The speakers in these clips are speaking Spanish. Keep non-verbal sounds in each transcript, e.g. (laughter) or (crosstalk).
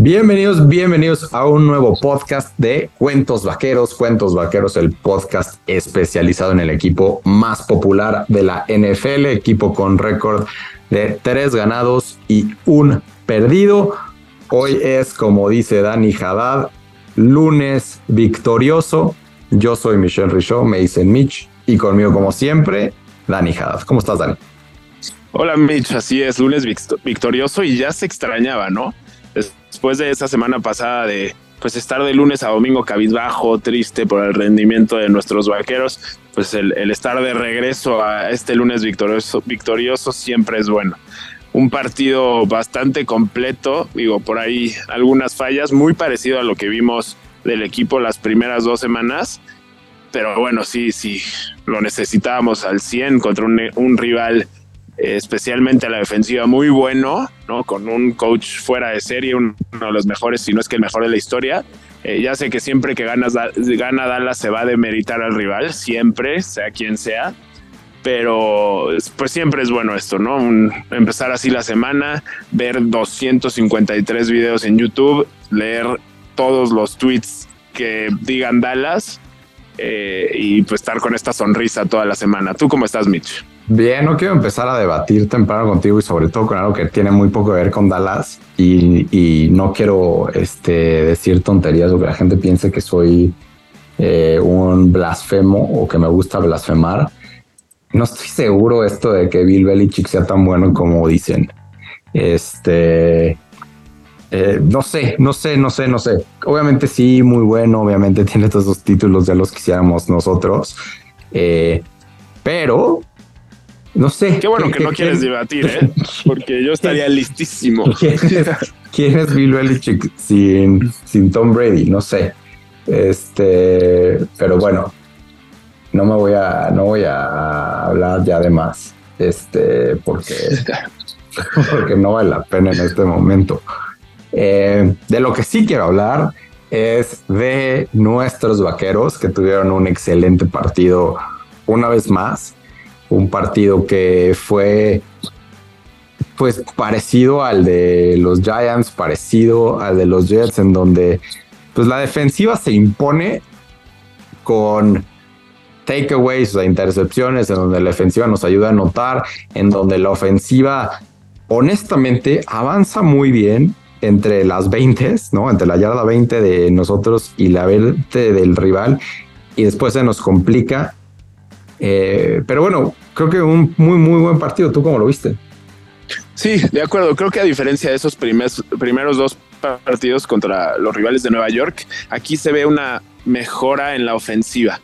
Bienvenidos, bienvenidos a un nuevo podcast de Cuentos Vaqueros. Cuentos Vaqueros, el podcast especializado en el equipo más popular de la NFL, equipo con récord de tres ganados y un perdido. Hoy es, como dice Dani Haddad, lunes victorioso. Yo soy Michelle Richaud, me dicen Mitch, y conmigo, como siempre, Dani Haddad. ¿Cómo estás, Dani? Hola, Mitch. Así es, lunes victorioso y ya se extrañaba, ¿no? Después de esa semana pasada de pues estar de lunes a domingo cabizbajo, triste por el rendimiento de nuestros vaqueros, pues el, estar de regreso a este lunes victorioso, victorioso siempre es bueno. Un partido bastante completo, digo, por ahí algunas fallas, muy parecido a lo que vimos del equipo las primeras dos semanas, pero bueno, sí, sí, lo necesitábamos al 100 contra un rival especialmente a la defensiva, muy bueno, ¿no? Con un coach fuera de serie, uno de los mejores, si no es que el mejor de la historia. Eh, ya sé que siempre que ganas, gana Dallas se va a demeritar al rival, siempre, sea quien sea, pero pues siempre es bueno esto, ¿no? empezar así la semana, ver 253 videos en YouTube, leer todos los tweets que digan Dallas eh, y pues estar con esta sonrisa toda la semana. ¿Tú cómo estás, Mitch? Bien, no quiero empezar a debatir temprano contigo y sobre todo con algo que tiene muy poco que ver con Dallas y, no quiero este, decir tonterías o que la gente piense que soy eh, un blasfemo o que me gusta blasfemar. No estoy seguro esto de que Bill Belichick sea tan bueno como dicen. Este, eh, no sé, no sé, no sé, no sé. Obviamente sí, muy bueno. Obviamente (laughs) tiene todos esos títulos de los que quisiéramos nosotros. Eh, pero no sé. Qué bueno que no quieres debatir, ¿eh? Porque yo estaría (laughs) listísimo. ¿Quién es, Bill Belichick sin, sin Tom Brady? No sé. Este, pero bueno, no me voy a, no voy a hablar ya de más. Este, porque, (laughs) porque no vale la pena en este momento. Eh, de lo que sí quiero hablar es de nuestros vaqueros que tuvieron un excelente partido una vez más un partido que fue pues parecido al de los Giants, parecido al de los Jets, en donde pues la defensiva se impone con takeaways, o sea, intercepciones, en donde la defensiva nos ayuda a anotar, en donde la ofensiva honestamente avanza muy bien entre las 20, ¿no? Entre la yarda 20 de nosotros y la 20 del rival, y después se nos complica eh, pero bueno, creo que un muy, muy buen partido. ¿Tú cómo lo viste? Sí, de acuerdo. Creo que a diferencia de esos primeros, primeros dos partidos contra los rivales de Nueva York, aquí se ve una mejora en la ofensiva.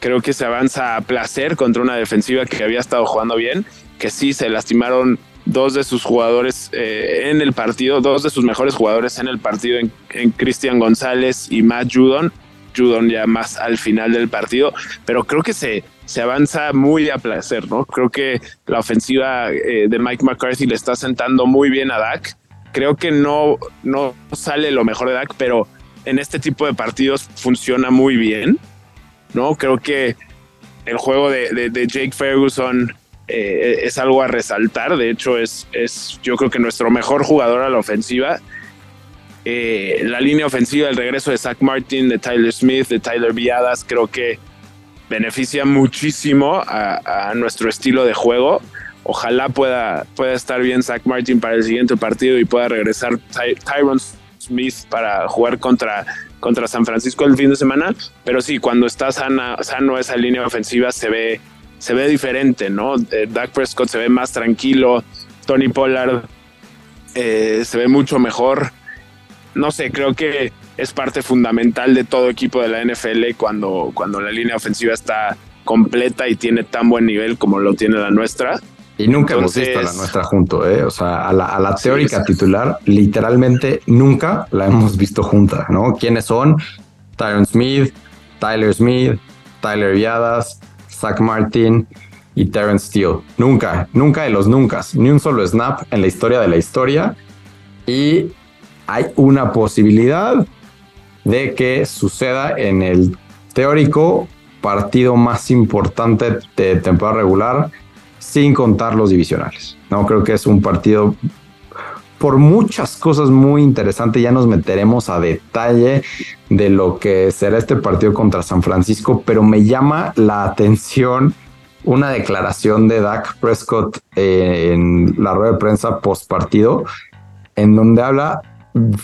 Creo que se avanza a placer contra una defensiva que había estado jugando bien, que sí se lastimaron dos de sus jugadores eh, en el partido, dos de sus mejores jugadores en el partido, en, en Cristian González y Matt Judon. Judon ya más al final del partido, pero creo que se, se avanza muy a placer, ¿no? Creo que la ofensiva eh, de Mike McCarthy le está sentando muy bien a Dak. Creo que no, no sale lo mejor de Dak, pero en este tipo de partidos funciona muy bien, ¿no? Creo que el juego de, Jake Ferguson eh, es algo a resaltar. De hecho, es, es yo creo que nuestro mejor jugador a la ofensiva. Eh, la línea ofensiva, el regreso de Zach Martin, de Tyler Smith, de Tyler Viadas, creo que beneficia muchísimo a, nuestro estilo de juego. Ojalá pueda, pueda estar bien Zach Martin para el siguiente partido y pueda regresar Tyron Smith para jugar contra, contra San Francisco el fin de semana. Pero sí, cuando está sana, sano esa línea ofensiva se ve, se ve diferente, ¿no? Eh, Dak Prescott se ve más tranquilo, Tony Pollard eh, se ve mucho mejor. No sé, creo que es parte fundamental de todo equipo de la NFL cuando, cuando la línea ofensiva está completa y tiene tan buen nivel como lo tiene la nuestra. Y nunca hemos visto a la nuestra junto, ¿eh? O sea, a la, teórica titular, literalmente nunca la hemos visto junta, ¿no? ¿Quiénes son? Tyron Smith, Tyler Smith, Tyler Viadas, Zach Martin y Terrence Steele. Nunca, nunca de los nunca, ni un solo snap en la historia de la historia. Y hay una posibilidad de que suceda en el teórico partido más importante de temporada regular sin contar los divisionales. No creo que es un partido por muchas cosas muy interesantes. Ya nos meteremos a detalle de lo que será este partido contra San Francisco, pero me llama la atención una declaración de Dak Prescott en la rueda de prensa post partido, en donde habla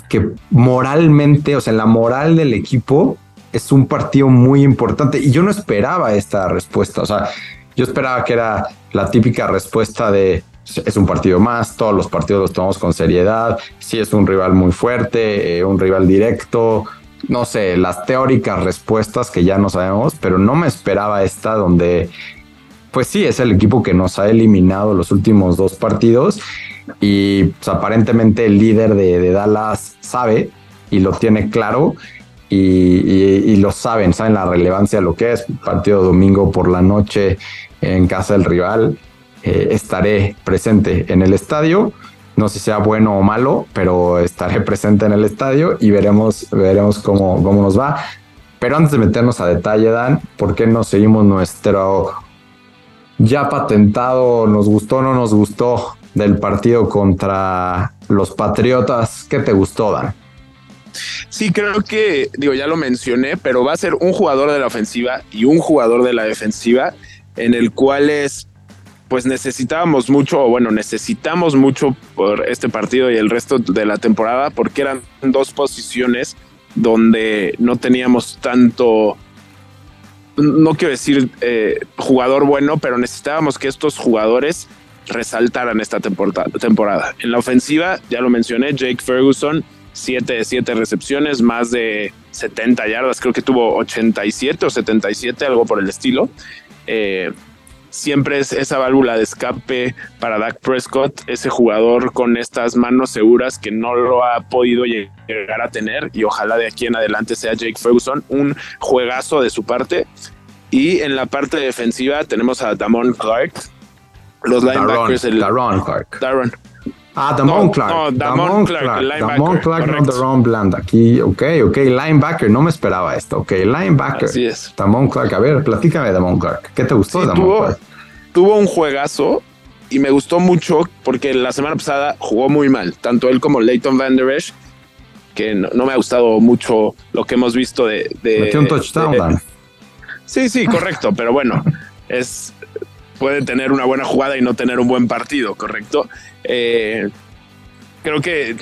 que moralmente, o sea, la moral del equipo es un partido muy importante. Y yo no esperaba esta respuesta, o sea, yo esperaba que era la típica respuesta de es un partido más, todos los partidos los tomamos con seriedad, si es un rival muy fuerte, eh, un rival directo, no sé, las teóricas respuestas que ya no sabemos, pero no me esperaba esta donde, pues sí, es el equipo que nos ha eliminado los últimos dos partidos y pues, aparentemente el líder de, Dallas sabe y lo tiene claro y, lo saben, saben la relevancia de lo que es. Partido domingo por la noche en casa del rival. Eh, estaré presente en el estadio. No sé si sea bueno o malo, pero estaré (laughs) presente en el estadio y veremos, veremos cómo, cómo nos va. Pero antes de meternos a detalle, Dan, ¿por qué no seguimos nuestro ya patentado, nos gustó o no nos gustó del partido contra los Patriotas? ¿Qué te gustó, Dan? Sí, creo que, digo, ya lo mencioné, pero va a ser un jugador de la ofensiva y un jugador de la defensiva en el cual es, pues necesitábamos mucho, o bueno, necesitamos mucho por este partido y el resto de la temporada, porque eran dos posiciones donde no teníamos tanto, no quiero decir eh, jugador bueno, pero necesitábamos que estos jugadores resaltaran esta temporada. En la ofensiva, ya lo mencioné, Jake Ferguson 7 de 7 recepciones, más de 70 yardas, creo que tuvo 87 o 77, algo por el estilo. Eh, siempre es esa válvula de escape para Dak Prescott, ese jugador con estas manos seguras que no lo ha podido llegar a tener y ojalá de aquí en adelante sea Jake Ferguson, un juegazo de su parte. Y en la parte defensiva tenemos a Damon Clark, los linebackers. el, Clark. Ah, Damon Clark. No, Damon, Clark, Clark. Damon Clark, no Daron Bland. Aquí, ok, ok, linebacker. No me esperaba esto. Ok, linebacker. Así es. Damon Clark. A ver, platícame de Damon Clark. ¿Qué te gustó de Damon tuvo, Clark? Tuvo un juegazo y me gustó mucho porque la semana pasada jugó muy mal. Tanto él como Leighton Van Der Esch, que no, me ha gustado mucho lo que hemos visto de. de Metió un touchdown, Sí, sí, correcto. pero bueno, es puede tener una buena jugada y no tener un buen partido, ¿correcto? Eh, creo que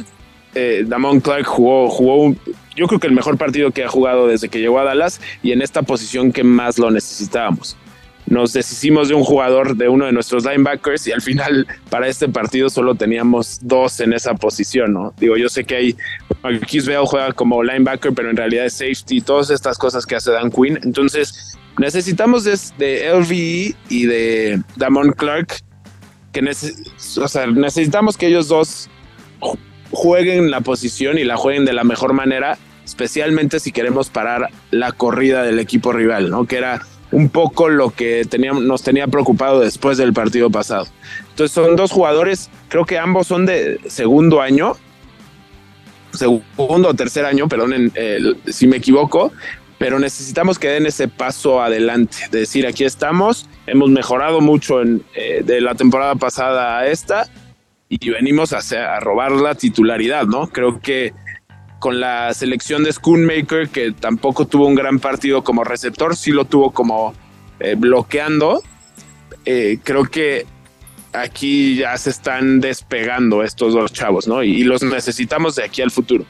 eh, Damon Clark jugó, jugó yo creo que el mejor partido que ha jugado desde que llegó a Dallas y en esta posición que más lo necesitábamos. Nos deshicimos de un jugador de uno de nuestros linebackers y al final para este partido solo teníamos dos en esa posición, ¿no? Digo, yo sé que hay Marquis Bell juega como linebacker, pero en realidad es safety, todas estas cosas que hace Dan Quinn. Entonces, necesitamos de, de LVE y de Damon Clark, que o sea, necesitamos que ellos dos jueguen la posición y la jueguen de la mejor manera, especialmente si queremos parar la corrida del equipo rival, ¿no? Que era un poco lo que teníamos, nos tenía preocupado después del partido pasado. Entonces son dos jugadores, creo que ambos son de segundo año, segundo o tercer año, perdón, si me equivoco, pero necesitamos que den ese paso adelante, de decir, aquí estamos, hemos mejorado mucho en, eh, de la temporada pasada a esta y venimos a, a robar la titularidad, ¿no? Creo que con la selección de Schoonmaker, que tampoco tuvo un gran partido como receptor, sí lo tuvo como eh, bloqueando, eh, creo que aquí ya se están despegando estos dos chavos, ¿no? Y, los necesitamos de aquí al futuro.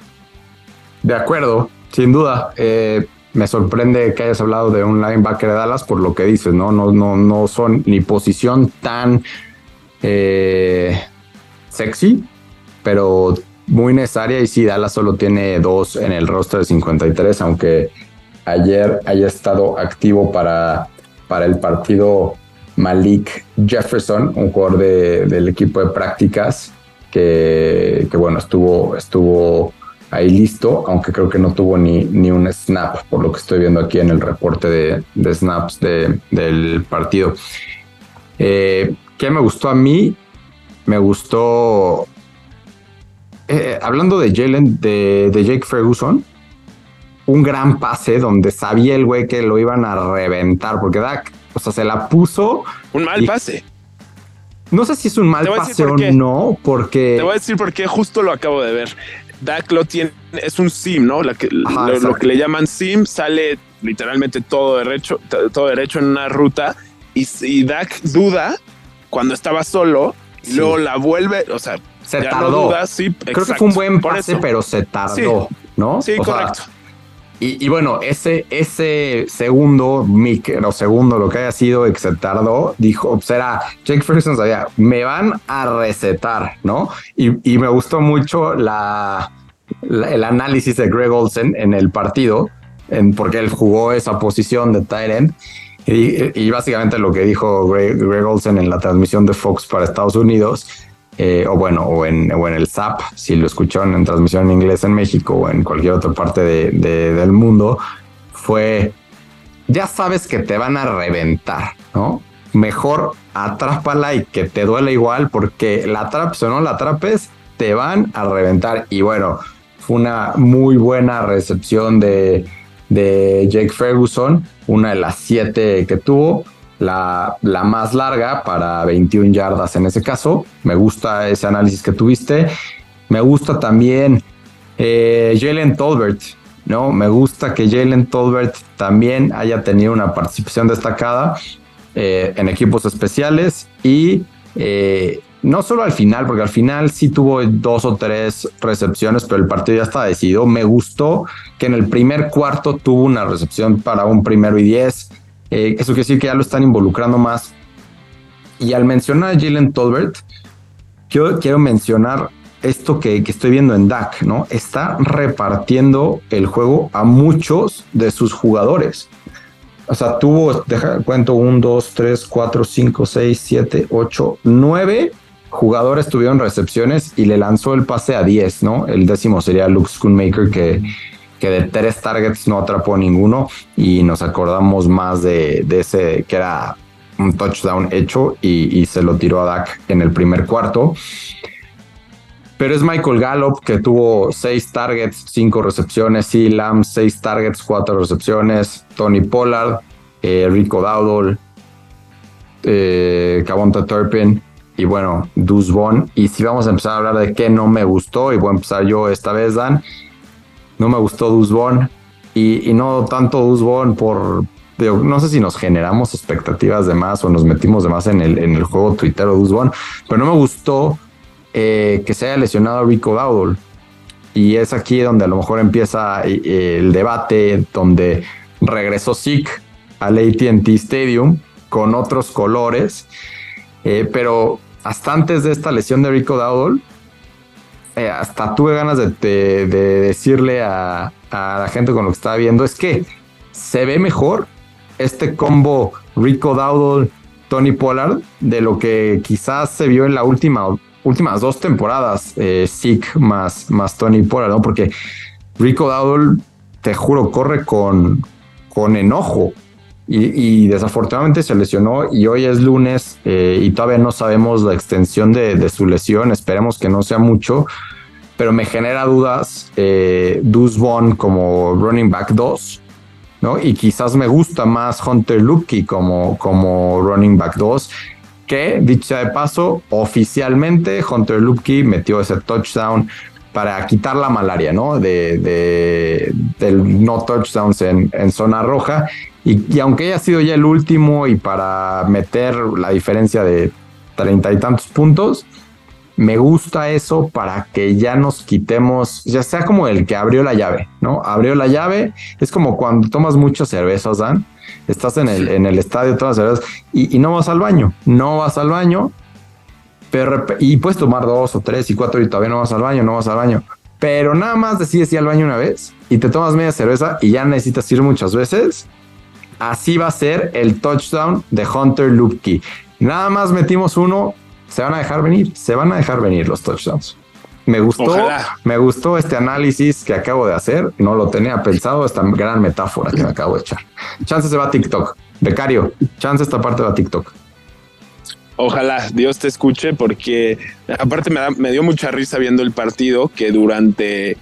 De acuerdo, sin duda. Eh, me sorprende que hayas hablado de un linebacker de Dallas por lo que dices, ¿no? No, no, no son ni posición tan eh, sexy, pero muy necesaria. Y sí, Dallas solo tiene dos en el roster de 53, aunque ayer haya estado activo para, para el partido Malik Jefferson, un jugador del equipo de prácticas que, que, bueno, estuvo, estuvo ahí listo, aunque creo que no tuvo ni, ni un snap, por lo que estoy viendo aquí en el reporte de, snaps del partido. Eh, ¿Qué me gustó a mí? Me gustó, eh, hablando de Jalen, de, de Jake Ferguson, un gran pase donde sabía el güey que lo iban a reventar, porque Dak o sea, se la puso. Un mal pase. No sé si es un mal pase o no, porque. Te voy a decir por qué, justo lo acabo de ver. Dak lo tiene, es un sim, ¿no? lo, que le llaman sim sale literalmente todo derecho, todo derecho en una ruta y, y Dak duda cuando estaba solo, y luego la vuelve, o sea, se tardó. sí, Creo que fue un buen pase, pero se tardó, ¿no? Sí, correcto. Y, bueno, ese, ese segundo, o segundo, lo que haya sido que dijo, pues Jake Ferguson sabía, me van a recetar, ¿no? Y, y me gustó mucho la, el análisis de Greg Olsen en el partido, en, porque él jugó esa posición de tight end. Y, básicamente lo que dijo Greg, Olsen en la transmisión de Fox para Estados Unidos, eh, o bueno, o en, o en el SAP, si lo escuchó en, transmisión en inglés en México o en cualquier otra parte de, del mundo, fue, ya sabes que te van a reventar, ¿no? Mejor atrápala y que te duele igual porque la atrapes o no la atrapes, te van a reventar. Y bueno, fue una muy buena recepción de, de Jake Ferguson, una de las siete que tuvo, la, la, más larga para 21 yardas en ese caso. Me gusta ese análisis que tuviste. Me gusta también eh, Jalen Tolbert, ¿no? Me gusta que Jalen Tolbert también haya tenido una participación destacada eh, en equipos especiales y eh, no solo al final, porque al final sí tuvo dos o tres recepciones, pero el partido ya está decidido. Me gustó que en el primer cuarto tuvo una recepción para un primero y diez. Eh, eso quiere decir que ya lo están involucrando más. Y al mencionar a Jalen Tolbert, yo quiero mencionar esto que, estoy viendo en DAC, ¿no? Está repartiendo el juego a muchos de sus jugadores. O sea, tuvo, deja, cuento, un, dos, tres, cuatro, cinco, seis, siete, ocho, nueve jugadores tuvieron recepciones y le lanzó el pase a 10, ¿no? El décimo sería Luke Schoonmaker que, que de tres targets no atrapó ninguno y nos acordamos más de, ese que era un touchdown hecho y, se lo tiró a Dak en el primer cuarto. Pero es Michael Gallup que tuvo seis targets, cinco recepciones. Sí, Lamb, seis targets, cuatro recepciones. Tony Pollard, eh, Rico Dowdle, eh, Turpin, y bueno, Dusbon. Y si vamos a empezar a hablar de qué no me gustó, y voy a empezar yo esta vez, Dan, no me gustó Dusbon. Y, no tanto Dusbon por, no sé si nos generamos expectativas de más o nos metimos de más en el, en el juego tuitero Dusbon, pero no me gustó eh, que se haya lesionado a Rico Dowdle. Y es aquí donde a lo mejor empieza eh, el debate, donde regresó Zeke al ATT Stadium con otros colores, eh, pero hasta antes de esta lesión de Rico Dowdle, eh, hasta tuve ganas de, decirle a, la gente con lo que estaba viendo, es que se ve mejor este combo Rico Dowdle, Tony Pollard, de lo que quizás se vio en la última, últimas dos temporadas, eh, más, más Tony Pollard, ¿no? Porque Rico Dowdle, te juro, corre con, con enojo y, desafortunadamente se lesionó y hoy es lunes eh, y todavía no sabemos la extensión de, su lesión, esperemos que no sea mucho, pero me genera dudas eh, Dusbon como running back 2, ¿no? Y quizás me gusta más Hunter Lupke como, como running back 2, que dicho sea de paso, oficialmente Hunter Lupke metió ese touchdown para quitar la malaria, ¿no? De, del no touchdowns en, en zona roja y, aunque haya sido ya el último y para meter la diferencia de treinta y tantos puntos, me gusta eso para que ya nos quitemos, ya sea como el que abrió la llave, ¿no? Abrió la llave, es como cuando tomas muchas cervezas, Dan, estás en el, en el estadio, tomas cervezas y, no vas al baño, no vas al baño, pero, y puedes tomar dos o tres y cuatro y todavía no vas al baño, no vas al baño, pero nada más decides ir al baño una vez y te tomas media cerveza y ya necesitas ir muchas veces, Así va a ser el touchdown de Hunter Lupke. Nada más metimos uno, se van a dejar venir, se van a dejar venir los touchdowns. Me gustó, me gustó este análisis que acabo de hacer. No lo tenía pensado, esta gran metáfora que me acabo de echar. Chance se va a TikTok. Becario, chance esta parte va a TikTok. Ojalá Dios te escuche porque aparte me, me dio mucha risa viendo el partido que durante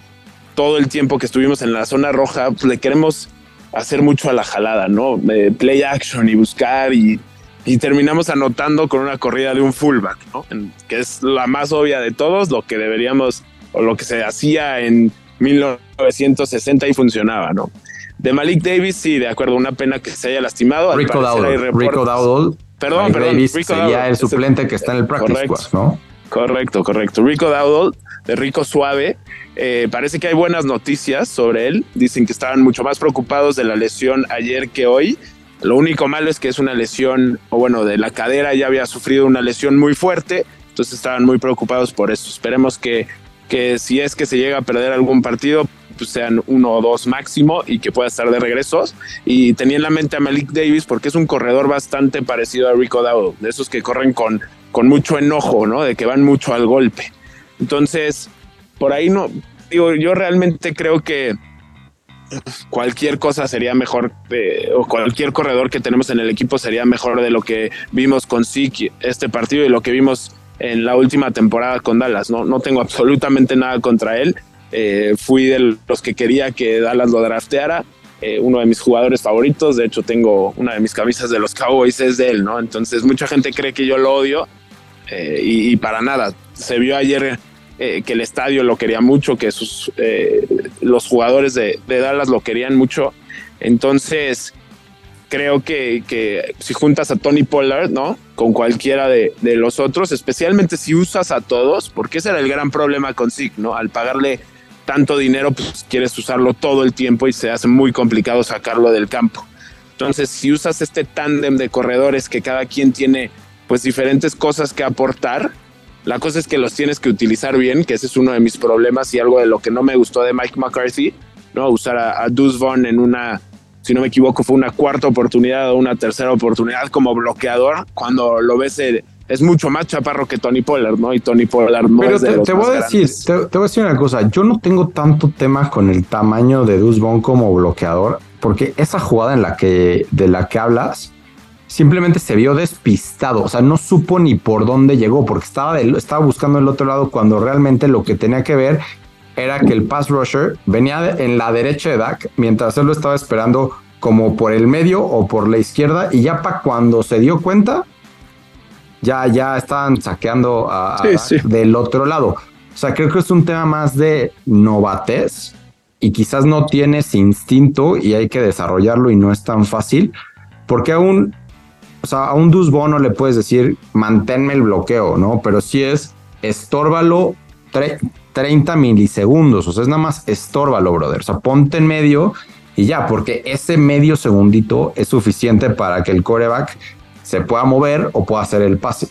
todo el tiempo que estuvimos en la zona roja pues, le queremos hacer mucho a la jalada, ¿no? play action y buscar y, y terminamos anotando con una corrida de un fullback, ¿no? que es la más obvia de todos, lo que deberíamos o lo que se hacía en 1960 y funcionaba, ¿no? De Malik Davis, sí, de acuerdo, una pena que se haya lastimado. Rico Dowdle, Rico Dowdle. Perdón, perdón. Davis sería el suplente que está en el practice squad, ¿no? Correcto, correcto. Rico Dowdle, de Rico Suave. Eh, parece que hay buenas noticias sobre él. Dicen que estaban mucho más preocupados de la lesión ayer que hoy. Lo único malo es que es una lesión, o bueno, de la cadera ya había sufrido una lesión muy fuerte, entonces estaban muy preocupados por eso. Esperemos que, que si es que se llega a perder algún partido, pues sean uno o dos máximo y que pueda estar de regresos. Y tenía en la mente a Malik Davis porque es un corredor bastante parecido a Rico Dowdle, de esos que corren con, con mucho enojo, ¿no? De que van mucho al golpe. Entonces, por ahí no, digo, yo realmente creo que cualquier cosa sería mejor, o cualquier corredor que tenemos en el equipo sería mejor de lo que vimos con Siki este partido y lo que vimos en la última temporada con Dallas. No, no tengo absolutamente nada contra él. Eh, fui de los que quería que Dallas lo drafteara. Eh, uno de mis jugadores favoritos. De hecho, tengo una de mis camisas de los Cowboys es de él, ¿no? Entonces, mucha gente cree que yo lo odio eh, y, para nada. Se vio ayer que el estadio lo quería mucho, que sus, los jugadores de, de, Dallas lo querían mucho. Entonces, creo que, que, si juntas a Tony Pollard, ¿no? Con cualquiera de, de, los otros, especialmente si usas a todos, porque ese era el gran problema con Zig, ¿no? Al pagarle tanto dinero, pues quieres usarlo todo el tiempo y se hace muy complicado sacarlo del campo. Entonces, si usas este tándem de corredores que cada quien tiene pues diferentes cosas que aportar, la cosa es que los tienes que utilizar bien, que ese es uno de mis problemas y algo de lo que no me gustó de Mike McCarthy, ¿no? Usar a, a Deuce Vaughn en una, si no me equivoco, fue una cuarta oportunidad o una tercera oportunidad como bloqueador, cuando lo ves... El, es mucho más chaparro que Tony Pollard, ¿no? Y Tony Pollard no Pero te, voy a decir, te, voy a decir una cosa. Yo no tengo tanto tema con el tamaño de Deuce como bloqueador, porque esa jugada en la que de la que hablas simplemente se vio despistado. O sea, no supo ni por dónde llegó, porque estaba, estaba buscando el otro lado cuando realmente lo que tenía que ver era que el pass rusher venía en la derecha de Dak, mientras él lo estaba esperando como por el medio o por la izquierda, y ya para cuando se dio cuenta, ya, ya estaban saqueando a, del otro lado. O sea, creo que es un tema más de novatez y quizás no tienes instinto y hay que desarrollarlo y no es tan fácil, porque aún, o sea, a un Dusbo no le puedes decir manténme el bloqueo, ¿no? Pero si es estórbalo 30 milisegundos, o sea, es nada más estórbalo, brother. O sea, ponte en medio y ya, porque ese medio segundito es suficiente para que el coreback se pueda mover o pueda hacer el pase.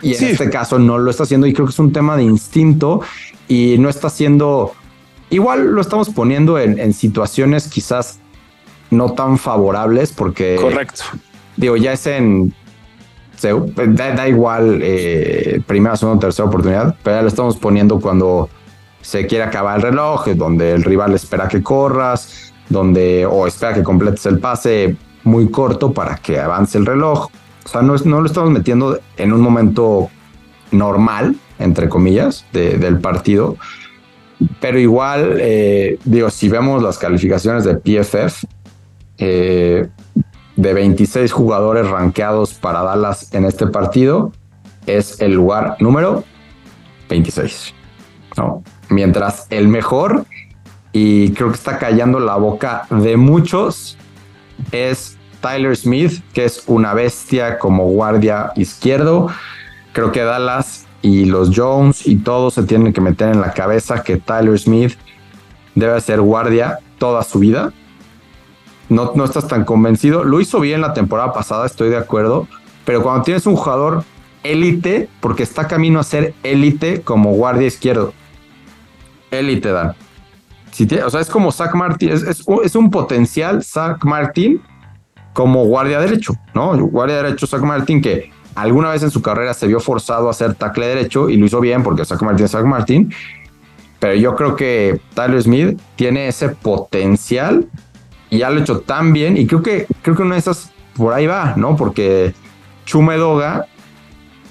Y en este caso no lo está haciendo y creo que es un tema de instinto y no está haciendo, igual lo estamos poniendo en, situaciones quizás no tan favorables porque... Correcto. Digo, ya es en... da, igual eh, primera, segunda, tercera oportunidad, pero ya lo estamos poniendo cuando se quiere acabar el reloj, donde el rival espera que corras, donde o espera que completes el pase muy corto para que avance el reloj. O sea, no, no lo estamos metiendo en un momento normal, entre comillas, del partido. Pero igual, eh, digo, si vemos las calificaciones de PFF, eh, de 26 jugadores rankeados para Dallas en este partido, es el lugar número 26. ¿no? Mientras el mejor, y creo que está callando la boca de muchos, es Tyler Smith, que es una bestia como guardia izquierdo. Creo que Dallas y los Jones y todos se tienen que meter en la cabeza que Tyler Smith debe ser guardia toda su vida. No, no estás tan convencido. Lo hizo bien la temporada pasada, estoy de acuerdo. Pero cuando tienes un jugador élite, porque está camino a ser élite como guardia izquierdo. Élite, Dan o sea, es como Zach Martin, es, un potencial Zach Martin como guardia derecho, ¿no? Guardia derecho Zach Martin que alguna vez en su carrera se vio forzado a hacer tackle derecho y lo hizo bien porque Zach Martin es Zach Martin. Pero yo creo que Tyler Smith tiene ese potencial y ya lo ha hecho tan bien. Y creo que, creo que una de esas por ahí va, ¿no? Porque Chumedoga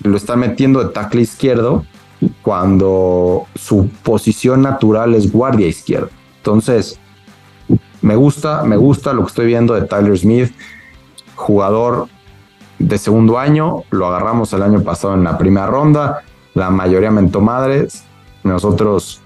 lo está metiendo de tackle izquierdo cuando su posición natural es guardia izquierda. Entonces, me gusta, me gusta lo que estoy viendo de Tyler Smith, jugador de segundo año, lo agarramos el año pasado en la primera ronda, la mayoría mentó madres, nosotros...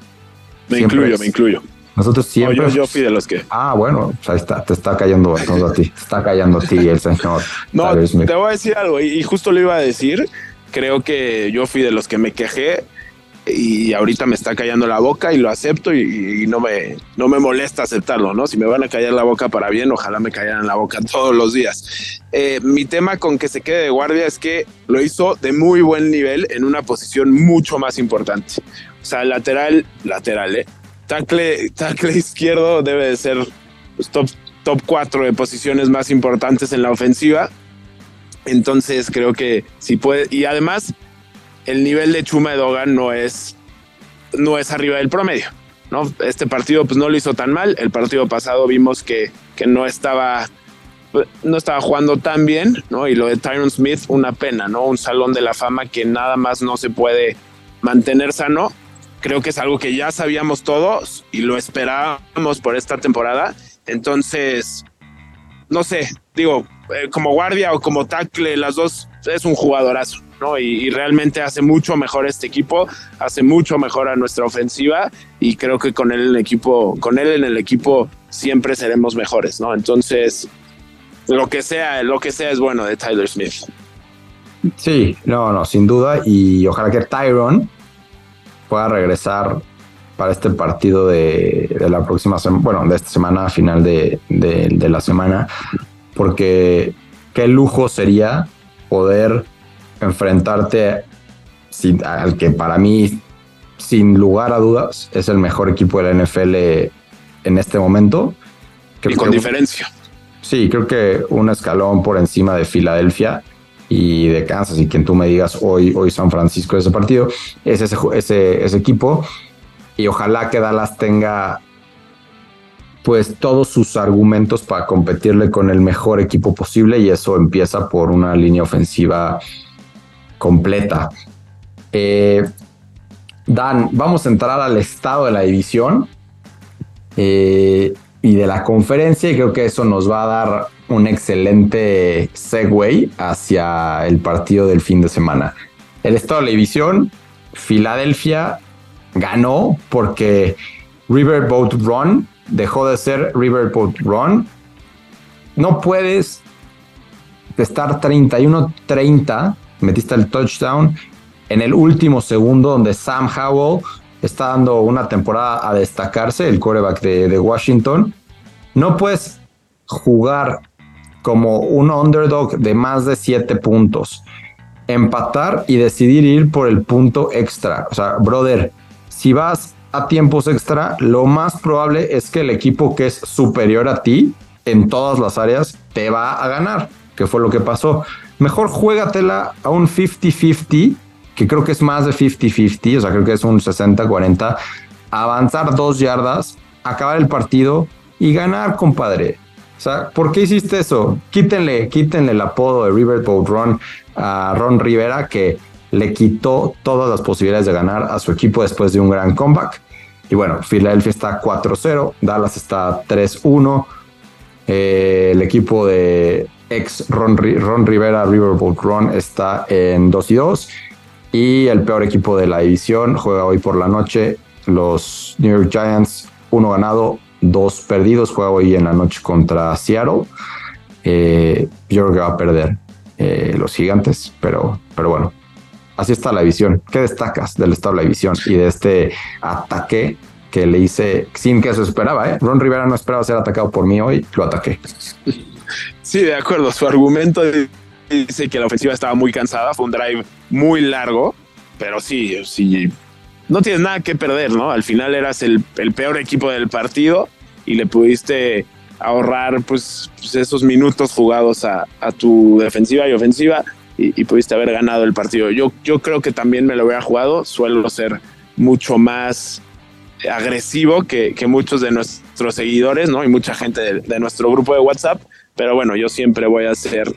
Me incluyo, me incluyo. Nosotros siempre... yo, fui de los que... Ah, bueno, pues ahí está, te está cayendo (laughs) a ti, está cayendo a ti el señor. No, te voy a decir algo, y justo lo iba a decir, creo que yo fui de los que me quejé y ahorita me está callando la boca y lo acepto y, no, me, no me molesta aceptarlo, ¿no? Si me van a callar la boca para bien, ojalá me callaran la boca (laughs) todos los días. Eh, mi tema con que se quede de guardia es que lo hizo de muy buen nivel en una posición mucho más importante. O sea, lateral, lateral, ¿eh? Tackle izquierdo debe de ser pues, top, top 4 de posiciones más importantes en la ofensiva. Entonces creo que si puede, y además el nivel de Chuma Dogan no es, no es arriba del promedio. ¿no? Este partido pues no lo hizo tan mal. El partido pasado vimos que, que no estaba no estaba jugando tan bien, ¿no? Y lo de Tyron Smith, una pena, ¿no? Un salón de la fama que nada más no se puede mantener sano. Creo que es algo que ya sabíamos todos y lo esperábamos por esta temporada. Entonces, no sé, digo, eh, como guardia o como tackle, las dos es un jugadorazo. ¿No? Y, realmente hace mucho mejor este equipo, hace mucho mejor a nuestra ofensiva y creo que con él en el equipo, con él en el equipo siempre seremos mejores, ¿no? Entonces, lo que sea, lo que sea es bueno de Tyler Smith. Sí, no, no, sin duda. Y ojalá que Tyron pueda regresar para este partido de, la próxima semana, bueno, de esta semana, final de, de la semana, porque qué lujo sería poder enfrentarte al que para mí, sin lugar a dudas, es el mejor equipo de la NFL en este momento. y con diferencia. Sí, creo que un escalón por encima de Filadelfia y de Kansas y quien tú me digas hoy, hoy San Francisco ese partido, es ese, ese, ese equipo y ojalá que Dallas tenga pues todos sus argumentos para competirle con el mejor equipo posible y eso empieza por una línea ofensiva completa. Eh, Dan, vamos a entrar al estado de la división eh, y de la conferencia y creo que eso nos va a dar un excelente segue hacia el partido del fin de semana. El estado de la división, Filadelfia ganó porque Riverboat Run dejó de ser Riverboat Run. No puedes estar 31-30 metiste el touchdown en el último segundo donde Sam Howell está dando una temporada a destacarse, el quarterback de, Washington. No puedes jugar como un underdog de más de 7 puntos, empatar y decidir ir por el punto extra. O sea, brother, si vas a tiempos extra, lo más probable es que el equipo que es superior a ti en todas las áreas te va a ganar, que fue lo que pasó mejor juégatela a un 50-50, que creo que es más de 50-50, o sea, creo que es un 60-40, avanzar dos yardas, acabar el partido y ganar, compadre. O sea, ¿por qué hiciste eso? Quítenle, quítenle el apodo de Riverboat Run a Ron Rivera, que le quitó todas las posibilidades de ganar a su equipo después de un gran comeback. Y bueno, Philadelphia está 4-0, Dallas está 3-1. Eh, el equipo de ex Ron, Rivera Riverboat Ron está en 2 y 2. Y el peor equipo de la división juega hoy por la noche. Los New York Giants, uno ganado, dos perdidos. Juega hoy en la noche contra Seattle. Eh, yo creo que va a perder eh, los gigantes, pero, pero bueno, así está la división. ¿Qué destacas del estado de la división y de este ataque que le hice sin que se esperaba? ¿eh? Ron Rivera no esperaba ser atacado por mí hoy, lo ataqué. Sí, de acuerdo. Su argumento dice que la ofensiva estaba muy cansada, fue un drive muy largo, pero sí, sí, no tienes nada que perder, ¿no? Al final eras el, peor equipo del partido y le pudiste ahorrar pues, pues esos minutos jugados a, tu defensiva y ofensiva y, pudiste haber ganado el partido. Yo, yo creo que también me lo hubiera jugado, suelo ser mucho más agresivo que, muchos de nuestros seguidores, ¿no? Y mucha gente de nuestro grupo de WhatsApp. Pero bueno, yo siempre voy a ser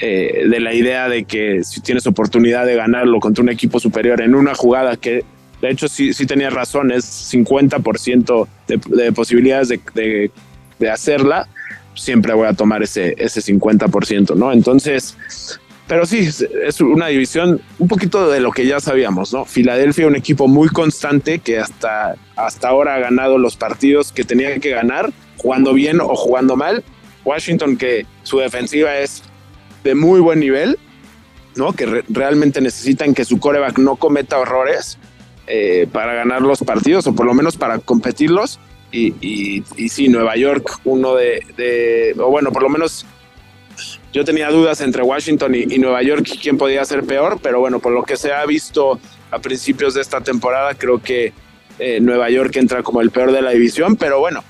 eh, de la idea de que si tienes oportunidad de ganarlo contra un equipo superior en una jugada que de hecho sí, sí tenía razón, es 50% de, de, posibilidades de, de, hacerla, siempre voy a tomar ese, ese 50%, ¿no? Entonces, pero sí, es una división un poquito de lo que ya sabíamos, ¿no? Filadelfia, un equipo muy constante que hasta, hasta ahora ha ganado los partidos que tenía que ganar, jugando bien o jugando mal. Washington, que su defensiva es de muy buen nivel, ¿no? Que realmente necesitan que su coreback no cometa errores eh, para ganar los partidos o por lo menos para competirlos. Y, y, sí, Nueva York, uno de, o bueno, por lo menos yo tenía dudas entre Washington y, Nueva York quién podía ser peor, pero bueno, por lo que se ha visto a principios de esta temporada, creo que eh, Nueva York entra como el peor de la división, pero bueno,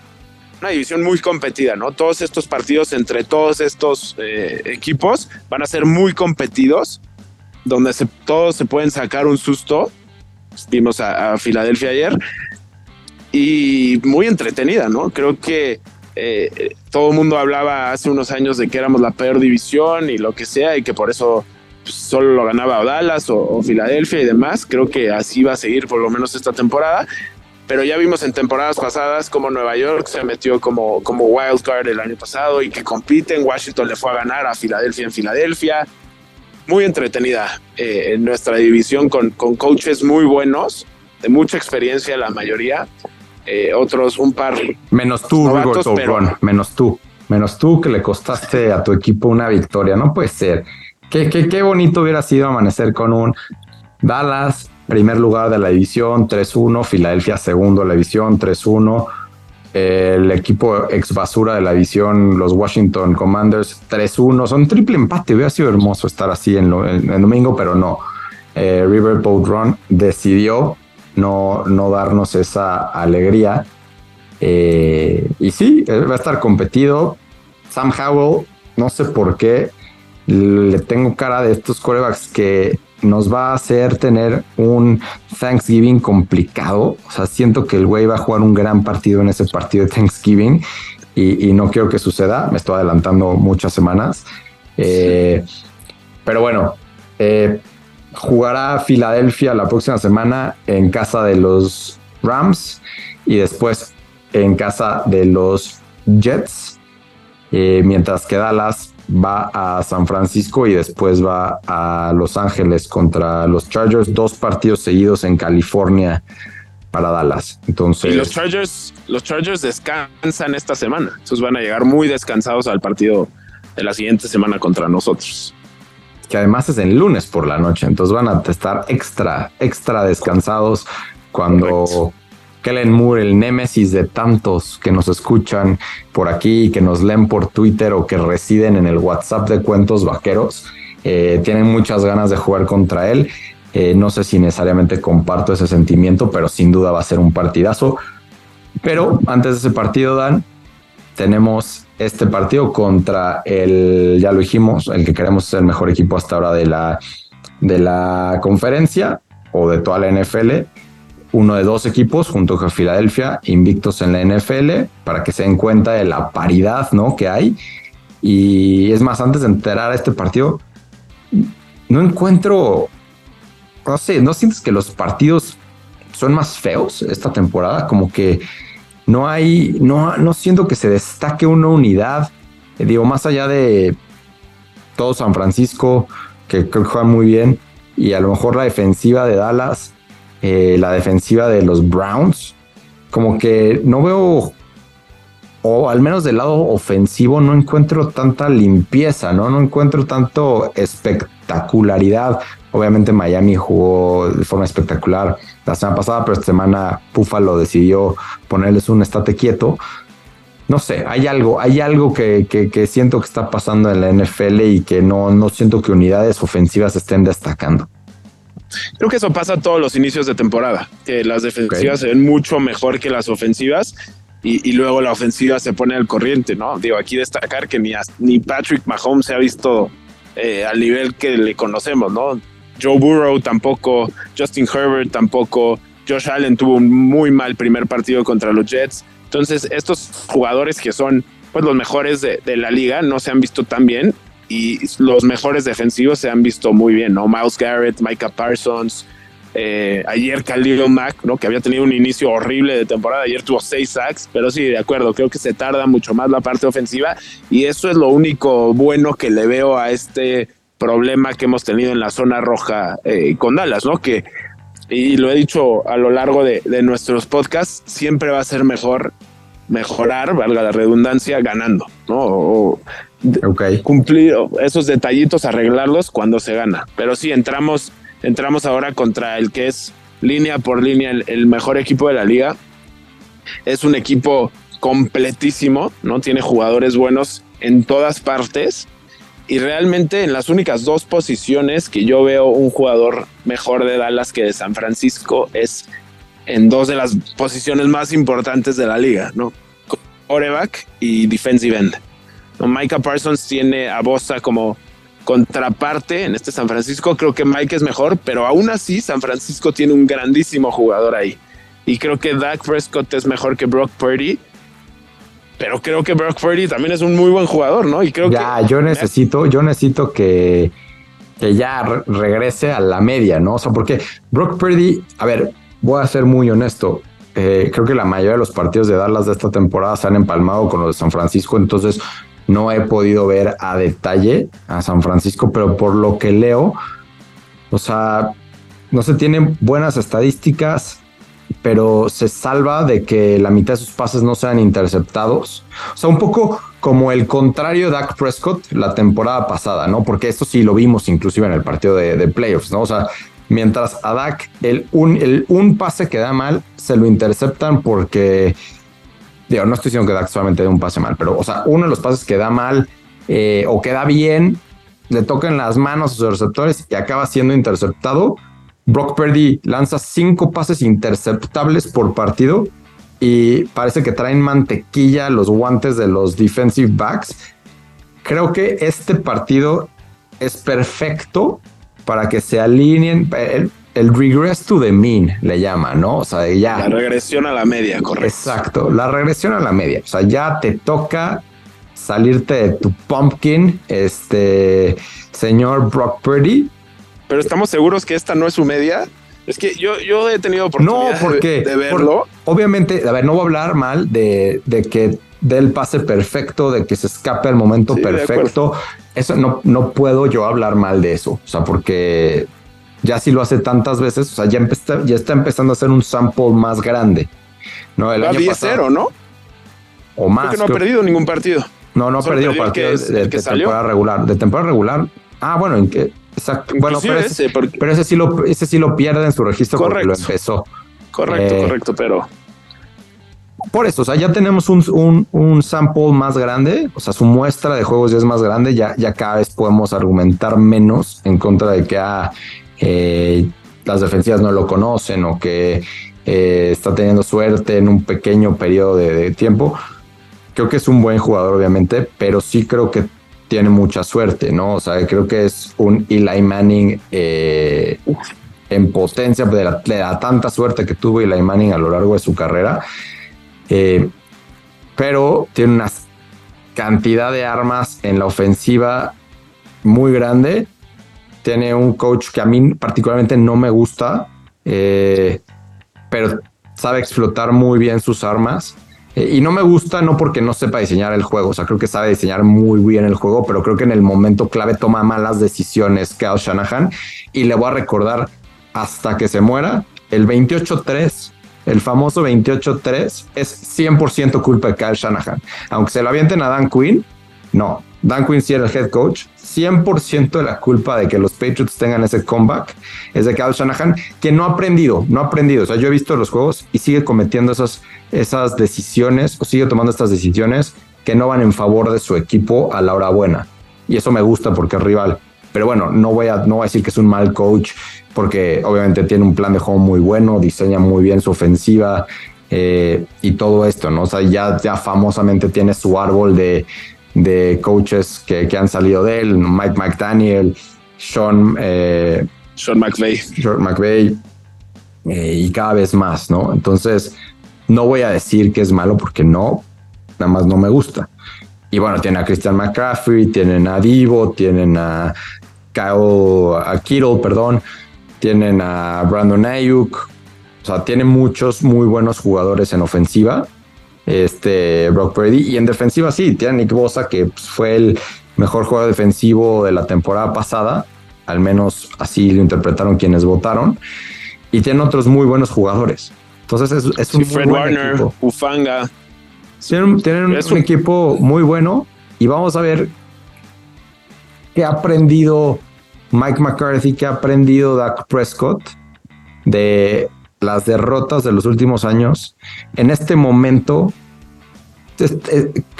una división muy competida, ¿no? Todos estos partidos entre todos estos eh, equipos van a ser muy competidos, donde todos se pueden sacar un susto. Vimos a Filadelfia ayer y muy entretenida, ¿no? Creo que eh, todo el mundo hablaba hace unos años de que éramos la peor división y lo que sea, y que por eso pues, solo lo ganaba Dallas o, Filadelfia y demás. Creo que así va a seguir por lo menos esta temporada. Pero ya vimos en temporadas pasadas como Nueva York se metió como, como wild card el año pasado y que compiten. Washington le fue a ganar a Filadelfia en Filadelfia. Muy entretenida eh, en nuestra división con, con coaches muy buenos, de mucha experiencia la mayoría eh, otros un par. Menos tú, menos tú, menos tú que le costaste a tu equipo una victoria. No puede ser. Qué, qué, qué bonito hubiera sido amanecer con un Dallas, primer lugar de la división, 3-1, Filadelfia, segundo de la división, 3-1. El equipo ex basura de la división, los Washington Commanders, 3-1. Son triple empate. Hubiera sido hermoso estar así en, el domingo, pero no. Eh, Riverboat Run decidió no, no darnos esa alegría. Eh, y sí, eh, va a estar competido. Sam Howell, no sé por qué, le tengo cara de estos corebacks que nos va a hacer tener un Thanksgiving complicado. O sea, siento que el güey va a jugar un gran partido en ese partido de Thanksgiving y, no quiero que suceda. Me estoy adelantando muchas semanas. Eh, pero bueno, jugará Filadelfia la próxima semana en casa de los Rams y después en casa de los Jets, eh, mientras que Dallas va a San Francisco y después va a Los Ángeles contra los Chargers, dos partidos seguidos en California para Dallas. Entonces, y los Chargers, los Chargers descansan esta semana, entonces van a llegar muy descansados al partido de la siguiente semana contra nosotros. que además es el lunes por la noche, entonces van a estar extra, extra descansados cuando Kellen Moore, el némesis de tantos que nos escuchan por aquí, que nos leen por Twitter o que residen en el WhatsApp de Cuentos Vaqueros, eh, tienen muchas ganas de jugar contra él. Eh, no sé si necesariamente comparto ese sentimiento, pero sin duda va a ser un partidazo. Pero antes de ese partido, Dan, tenemos este partido contra el, ya lo dijimos, el que queremos ser el mejor equipo hasta ahora de la, de la conferencia o de toda la NFL. Uno de dos equipos junto con Filadelfia, invictos en la NFL, para que se den cuenta de la paridad ¿no? que hay. Y es más, antes de enterar a este partido, no encuentro, no sé, ¿no sientes que los partidos son más feos esta temporada? Como que no hay, no, no siento que se destaque una unidad. Eh, digo, más allá de todo San Francisco, que creo que juegan muy bien, y a lo mejor la defensiva de Dallas, eh, la defensiva de los Browns, como que no veo, o al menos del lado ofensivo, no encuentro tanta limpieza, ¿no? No encuentro tanto espectacularidad. Obviamente Miami jugó de forma espectacular la semana pasada, pero esta semana Buffalo decidió ponerles un estate quieto. No sé, hay algo, hay algo que, que, siento que está pasando en la NFL y que no, no siento que unidades ofensivas estén destacando. Creo que eso pasa a todos los inicios de temporada, que las defensivas se ven mucho mejor que las ofensivas y, luego la ofensiva se pone al corriente, ¿no? Digo, aquí destacar que ni, ni Patrick Mahomes se ha visto eh, al nivel que le conocemos, ¿no? Joe Burrow tampoco, Justin Herbert tampoco, Josh Allen tuvo un muy mal primer partido contra los Jets. Entonces, estos jugadores que son pues, los mejores de, la liga no se han visto tan bien y los mejores defensivos se han visto muy bien, ¿no? Miles Garrett, Micah Parsons, eh, ayer Khalil Mack, ¿no? Que había tenido un inicio horrible de temporada, ayer tuvo seis sacks, pero sí, de acuerdo, creo que se tarda mucho más la parte ofensiva y eso es lo único bueno que le veo a este problema que hemos tenido en la zona roja eh, con Dallas, ¿no? Que, y lo he dicho a lo largo de, nuestros podcasts, siempre va a ser mejor mejorar, valga la redundancia, ganando, ¿no? Cumplir esos detallitos, arreglarlos cuando se gana. Pero sí, entramos, entramos ahora contra el que es línea por línea el, mejor equipo de la liga. Es un equipo completísimo, ¿no? Tiene jugadores buenos en todas partes. Y realmente en las únicas dos posiciones que yo veo un jugador mejor de Dallas que de San Francisco es en dos de las posiciones más importantes de la liga, ¿no? Oreback y defensive end. Micah Parsons tiene a Bosa como contraparte en este San Francisco. Creo que Mike es mejor, pero aún así San Francisco tiene un grandísimo jugador ahí. Y creo que Dak Prescott es mejor que Brock Purdy. Pero creo que Brock Purdy también es un muy buen jugador, ¿no? Y creo ya, yo necesito, yo necesito que, que ya regrese a la media, ¿no? O sea, porque Brock Purdy, a ver, voy a ser muy honesto. Eh, creo que la mayoría de los partidos de Dallas de esta temporada se han empalmado con los de San Francisco, entonces no he podido ver a detalle a San Francisco, pero por lo que leo, o sea, no se tienen buenas estadísticas, pero se salva de que la mitad de sus pases no sean interceptados. O sea, un poco como el contrario de Dak Prescott la temporada pasada, ¿no? Porque esto sí lo vimos inclusive en el partido de, playoffs, ¿no? O sea, mientras a Dak el un, el un pase que da mal se lo interceptan porque no estoy diciendo que Dak solamente dé un pase mal, pero, o sea, uno de los pases que da mal eh, o que da bien, le toca en las manos a sus receptores y acaba siendo interceptado. Brock Purdy lanza cinco pases interceptables por partido y parece que traen mantequilla los guantes de los defensive backs. Creo que este partido es perfecto para que se alineen el regress to the mean le llama, ¿no? O sea, ya. La regresión a la media, correcto. Exacto, la regresión a la media. O sea, ya te toca salirte de tu pumpkin, este señor Brock Purdy. Pero estamos seguros que esta no es su media. Es que yo, yo he tenido oportunidad no, porque, de, verlo. obviamente, a ver, no voy a hablar mal de, de que dé el pase perfecto, de que se escape al momento perfecto. Eso no, no puedo yo hablar mal de eso. O sea, porque ya si lo hace tantas veces, o sea, ya, ya está empezando a hacer un sample más grande. No, el año 10-0, ¿no? O más. Porque no ha perdido ningún partido. No, no ha perdido partidos de, temporada regular. De temporada regular. Ah, bueno, en que. Exacto. Bueno, pero ese, pero ese, sí lo, ese sí lo pierde en su registro porque lo empezó. Correcto, eh, correcto, pero. Por eso, o sea, ya tenemos un, un, un, sample más grande, o sea, su muestra de juegos ya es más grande, ya, ya cada vez podemos argumentar menos en contra de que ah, eh, las defensivas no lo conocen o que eh, está teniendo suerte en un pequeño periodo de, tiempo. Creo que es un buen jugador, obviamente, pero sí creo que tiene mucha suerte, ¿no? O sea, creo que es un Eli Manning eh, en potencia, de la, tanta suerte que tuvo Eli Manning a lo largo de su carrera. pero tiene una cantidad de armas en la ofensiva muy grande tiene un coach que a mí particularmente no me gusta, eh, pero sabe explotar muy bien sus armas. Eh, y no me gusta no porque no sepa diseñar el juego, o sea, creo que sabe diseñar muy bien el juego, pero creo que en el momento clave toma malas decisiones Kyle Shanahan. Y le voy a recordar hasta que se muera, el 28-3 el famoso 28-3 es 100% culpa de Kyle Shanahan. Aunque se lo avienten a Dan Quinn, no. Dan Quinn sí era el head coach. 100% de la culpa de que los Patriots tengan ese comeback es de Kyle Shanahan, que no ha aprendido, no ha aprendido. O sea, yo he visto los juegos y sigue cometiendo esas, esas decisiones o sigue tomando estas decisiones que no van en favor de su equipo a la hora buena. Y eso me gusta porque es rival. Pero bueno, no voy a, no voy a decir que es un mal coach porque obviamente tiene un plan de juego muy bueno, diseña muy bien su ofensiva eh, y todo esto, ¿no? O sea, ya, ya famosamente tiene su árbol de de coaches que, han salido de él, Mike McDaniel, Sean, eh, Sean McVay. Sean McVay eh, y cada vez más, ¿no? Entonces, no voy a decir que es malo porque no, nada más no me gusta. Y bueno, tienen a Christian McCaffrey, tienen a Divo, tienen a Kyle, a Kittle, perdón, tienen a Brandon Ayuk, o sea, tienen muchos muy buenos jugadores en ofensiva este Brock Purdy. Y en defensiva sí, tiene Nick Bosa, que pues, fue el, mejor jugador defensivo de la temporada pasada, al menos así lo interpretaron quienes votaron, y tienen otros muy buenos jugadores. Entonces es, un Fred Warner, Ufanga. Tienen, un, equipo muy bueno y vamos a ver qué ha aprendido Mike McCarthy, qué ha aprendido Dak Prescott de las derrotas de los últimos años. En este momento,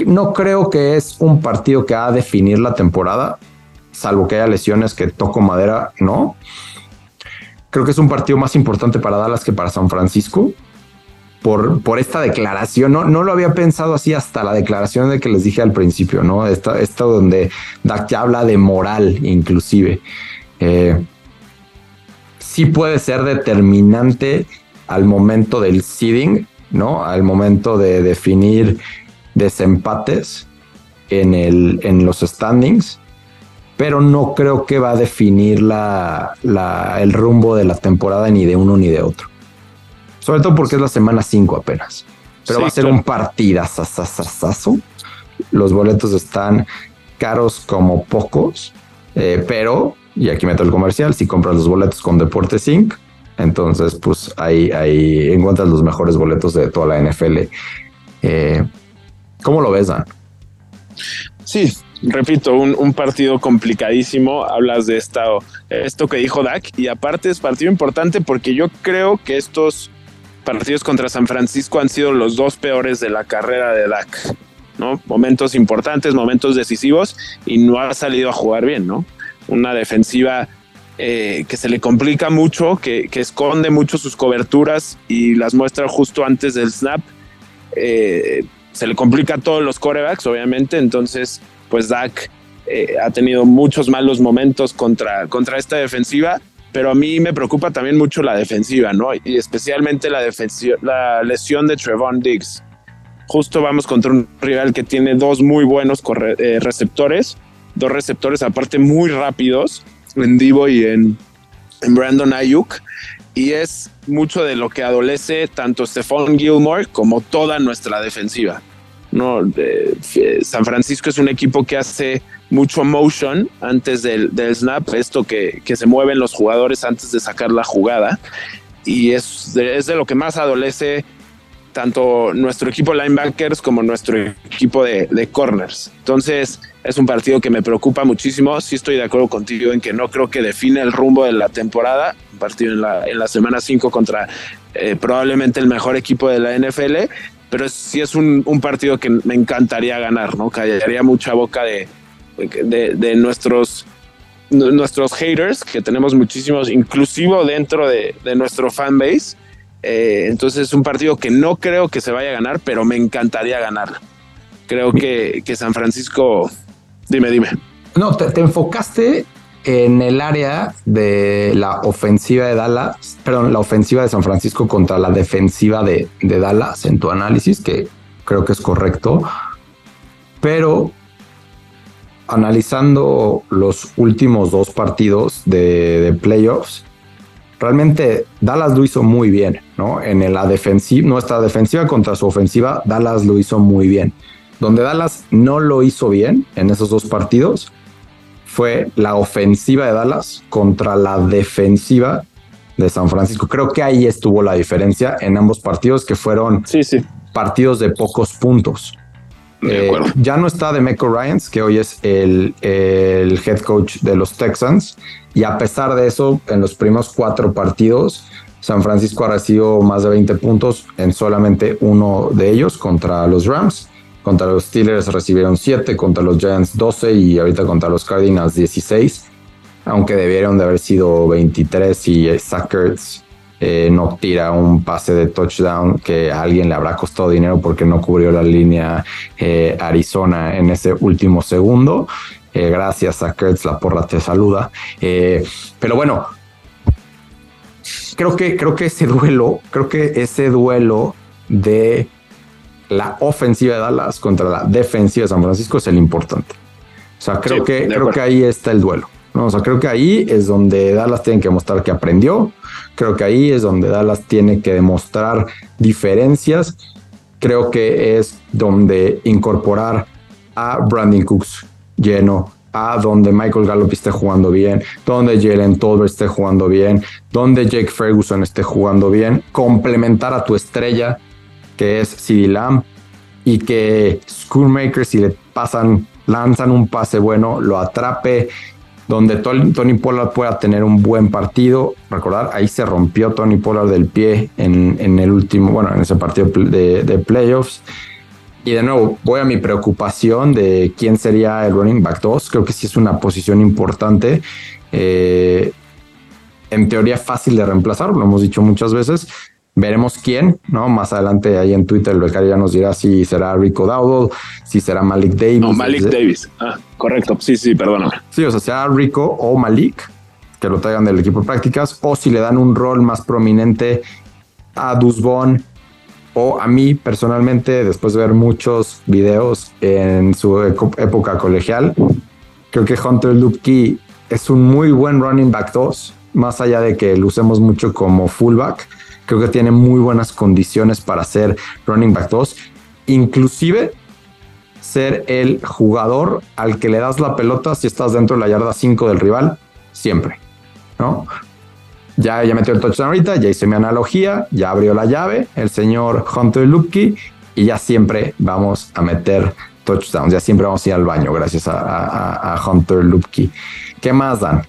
no creo que es un partido que va a definir la temporada, salvo que haya lesiones que toco madera, no. Creo que es un partido más importante para Dallas que para San Francisco. Por, por esta declaración, no, no lo había pensado así hasta la declaración de que les dije al principio, ¿no? Esta, esta donde Dak ya habla de moral, inclusive. Eh, sí puede ser determinante al momento del seeding, ¿no? Al momento de definir desempates en, el, en los standings, pero no creo que va a definir la, el rumbo de la temporada ni de uno ni de otro. Sobre todo porque es la semana 5 apenas. Pero va a ser un partidazo. Los boletos están caros como pocos, eh, pero, y aquí meto el comercial, si compras los boletos con Deportes Inc., entonces, pues ahí, ahí encuentras los mejores boletos de toda la NFL. Eh, ¿Cómo lo ves, Dan? Sí, repito, un, partido complicadísimo. Hablas de esta, esto que dijo Dak y aparte es partido importante porque yo creo que estos partidos contra San Francisco han sido los dos peores de la carrera de Dak. ¿no? Momentos importantes, momentos decisivos y no ha salido a jugar bien, ¿no? Una defensiva eh, que se le complica mucho, que, esconde mucho sus coberturas y las muestra justo antes del snap. Eh, se le complica a todos los corebacks, obviamente, entonces pues Dak eh, ha tenido muchos malos momentos contra, contra esta defensiva, pero a mí me preocupa también mucho la defensiva, ¿no? Y especialmente la, la lesión de Trevon Diggs. Justo vamos contra un rival que tiene dos muy buenos receptores, dos receptores aparte muy rápidos, en Divo y en, Brandon Ayuk. Y es mucho de lo que adolece tanto Stephon Gilmore como toda nuestra defensiva. No, San Francisco es un equipo que hace mucho motion antes del, snap, esto que, que, se mueven los jugadores antes de sacar la jugada. Y es es de lo que más adolece tanto nuestro equipo linebackers como nuestro equipo de, corners. Entonces, es un partido que me preocupa muchísimo. Sí estoy de acuerdo contigo en que no creo que define el rumbo de la temporada. Un partido en la, en la semana 5 contra eh, probablemente el mejor equipo de la NFL, pero sí es un, partido que me encantaría ganar, ¿no? Callaría mucha boca de, de, de nuestros nuestros haters, que tenemos muchísimos, inclusive dentro de, de nuestro fanbase, eh, entonces es un partido que no creo que se vaya a ganar, pero me encantaría ganarlo. Creo que, San Francisco, dime, dime. No, te, enfocaste en el área de la ofensiva de Dallas, perdón, la ofensiva de San Francisco contra la defensiva de, Dallas en tu análisis, que creo que es correcto, pero analizando los últimos dos partidos de, de playoffs, realmente Dallas lo hizo muy bien, ¿no? En la defensiva, nuestra defensiva contra su ofensiva, Dallas lo hizo muy bien. Donde Dallas no lo hizo bien en esos dos partidos fue la ofensiva de Dallas contra la defensiva de San Francisco. Creo que ahí estuvo la diferencia en ambos partidos que fueron sí, sí. partidos de pocos puntos. Eh, ya no está Demeco Ryans, que hoy es el, el, head coach de los Texans, y a pesar de eso, en los primeros cuatro partidos, San Francisco ha recibido más de 20 puntos en solamente uno de ellos contra los Rams. Contra los Steelers recibieron 7, contra los Giants 12 y ahorita contra los Cardinals 16, aunque debieron de haber sido 23 y Sackers eh, no tira un pase de touchdown que a alguien le habrá costado dinero porque no cubrió la línea eh, Arizona en ese último segundo. Eh, gracias a Kurtz, la porra te saluda. pero bueno, creo que, creo que ese duelo, creo que ese duelo de la ofensiva de Dallas contra la defensiva de San Francisco es el importante. O sea, creo, que, creo que ahí está el duelo. ¿No? Creo que ahí es donde Dallas tiene que mostrar que aprendió, Creo que ahí es donde Dallas tiene que demostrar diferencias. Creo que es donde incorporar a Brandon Cooks lleno, a donde Michael Gallup esté jugando bien, donde Jalen Tolbert esté jugando bien, donde Jake Ferguson esté jugando bien, complementar a tu estrella, que es CD Lamb, y que Schoolmaker, si le pasan, lanzan un pase bueno, lo atrape, donde Tony Pollard pueda tener un buen partido. Recordar, ahí se rompió Tony Pollard del pie en, el último, bueno, en ese partido de, de playoffs. Y de nuevo, voy a mi preocupación de quién sería el running back 2. Creo que sí es una posición importante. Eh, en teoría fácil de reemplazar, lo hemos dicho muchas veces. Veremos quién, ¿no? Más adelante ahí en Twitter el becario ya nos dirá si será Rico Dowdle, si será Malik Davis. No, Malik Davis. Ah, correcto. Sí, sí, perdóname. Sí, o sea, sea Rico o Malik, que lo traigan del equipo de prácticas, o si le dan un rol más prominente a Dusbon o a mí personalmente, después de ver muchos videos en su época colegial, creo que Hunter Lupke es un muy buen running back 2, más allá de que lo usemos mucho como fullback. Creo que tiene muy buenas condiciones para ser running back 2, inclusive ser el jugador al que le das la pelota si estás dentro de la yarda 5 del rival, siempre, ¿no? Ya, ya metió el touchdown ahorita, ya hice mi analogía, ya abrió la llave el señor Hunter Lupke y ya siempre vamos a meter touchdowns, ya siempre vamos a ir al baño gracias a, Hunter Lupke. ¿Qué más dan?